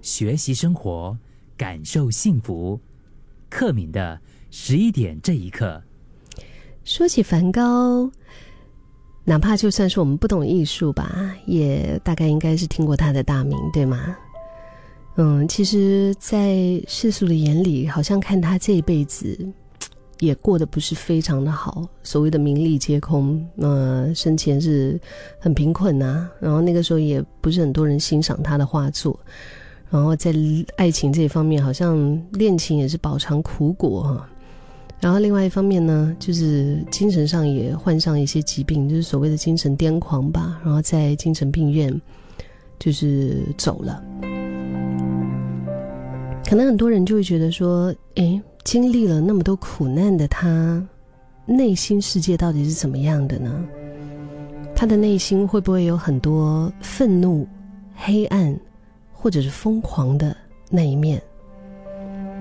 学习生活，感受幸福。克敏的十一点这一刻，说起梵高，哪怕就算是我们不懂艺术吧，也大概应该是听过他的大名，对吗？嗯，其实，在世俗的眼里，好像看他这一辈子也过得不是非常的好，所谓的名利皆空。呃，生前是很贫困呐，然后那个时候也不是很多人欣赏他的画作。然后在爱情这方面，好像恋情也是饱尝苦果哈。然后另外一方面呢，就是精神上也患上一些疾病，就是所谓的精神癫狂吧。然后在精神病院就是走了。可能很多人就会觉得说，诶，经历了那么多苦难的他，内心世界到底是怎么样的呢？他的内心会不会有很多愤怒、黑暗？或者是疯狂的那一面，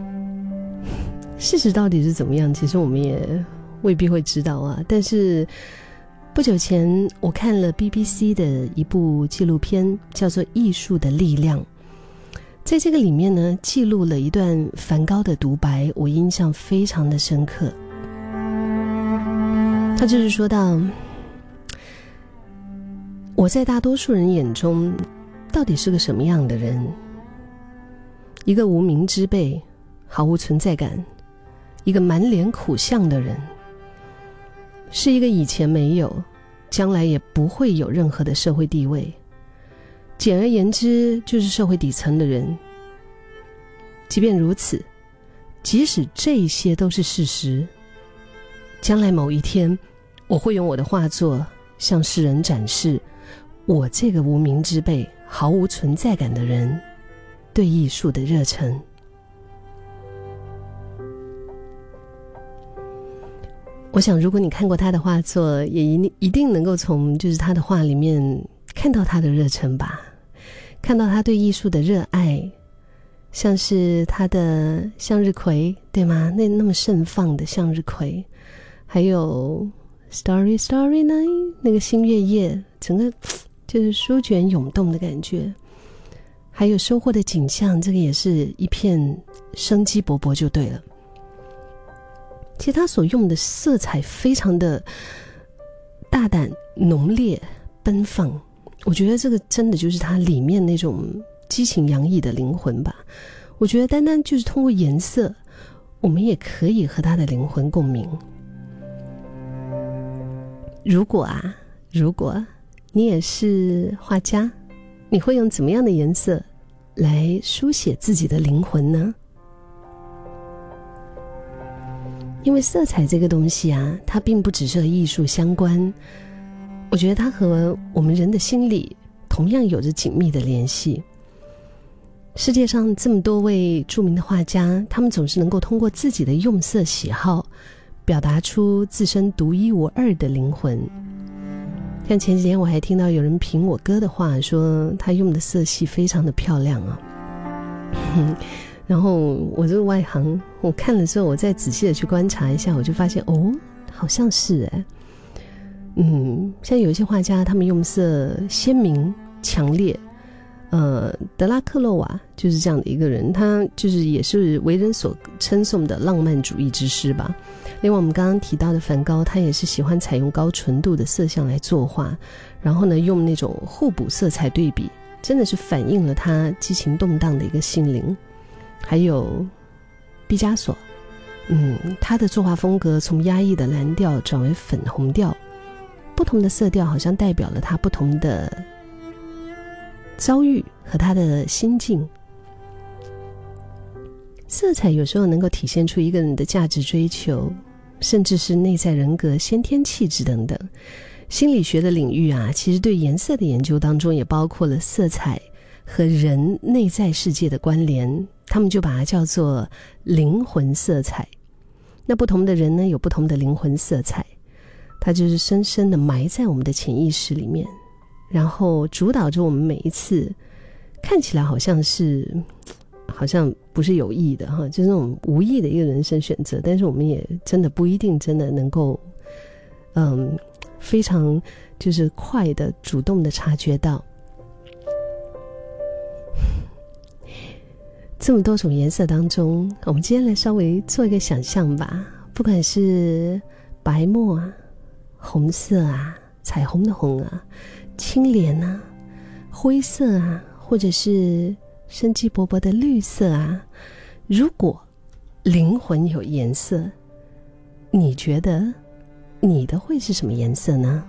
事实到底是怎么样？其实我们也未必会知道啊。但是不久前我看了 BBC 的一部纪录片，叫做《艺术的力量》。在这个里面呢，记录了一段梵高的独白，我印象非常的深刻。他就是说到，我在大多数人眼中。到底是个什么样的人？一个无名之辈，毫无存在感；一个满脸苦相的人，是一个以前没有，将来也不会有任何的社会地位。简而言之，就是社会底层的人。即便如此，即使这些都是事实，将来某一天，我会用我的画作向世人展示我这个无名之辈。毫无存在感的人，对艺术的热忱。我想，如果你看过他的画作，也一定一定能够从就是他的画里面看到他的热忱吧，看到他对艺术的热爱，像是他的向日葵，对吗？那那么盛放的向日葵，还有《Starry Starry Night》那个星月夜，整个。就是书卷涌动的感觉，还有收获的景象，这个也是一片生机勃勃，就对了。其实他所用的色彩非常的大胆、浓烈、奔放，我觉得这个真的就是他里面那种激情洋溢的灵魂吧。我觉得单单就是通过颜色，我们也可以和他的灵魂共鸣。如果啊，如果。你也是画家，你会用怎么样的颜色来书写自己的灵魂呢？因为色彩这个东西啊，它并不只是和艺术相关，我觉得它和我们人的心理同样有着紧密的联系。世界上这么多位著名的画家，他们总是能够通过自己的用色喜好，表达出自身独一无二的灵魂。像前几天我还听到有人评我哥的话，说他用的色系非常的漂亮啊。然后我这个外行，我看了之后，我再仔细的去观察一下，我就发现哦，好像是哎，嗯，像有一些画家，他们用色鲜明强烈。呃，德拉克洛瓦就是这样的一个人，他就是也是为人所称颂的浪漫主义之师吧。另外，我们刚刚提到的梵高，他也是喜欢采用高纯度的色相来作画，然后呢，用那种互补色彩对比，真的是反映了他激情动荡的一个心灵。还有毕加索，嗯，他的作画风格从压抑的蓝调转为粉红调，不同的色调好像代表了他不同的。遭遇和他的心境，色彩有时候能够体现出一个人的价值追求，甚至是内在人格、先天气质等等。心理学的领域啊，其实对颜色的研究当中也包括了色彩和人内在世界的关联，他们就把它叫做灵魂色彩。那不同的人呢，有不同的灵魂色彩，它就是深深的埋在我们的潜意识里面。然后主导着我们每一次，看起来好像是，好像不是有意的哈，就是那种无意的一个人生选择。但是我们也真的不一定真的能够，嗯，非常就是快的主动的察觉到。这么多种颜色当中，我们今天来稍微做一个想象吧。不管是白墨啊、红色啊、彩虹的红啊、青莲啊、灰色啊，或者是生机勃勃的绿色啊，如果灵魂有颜色，你觉得你的会是什么颜色呢？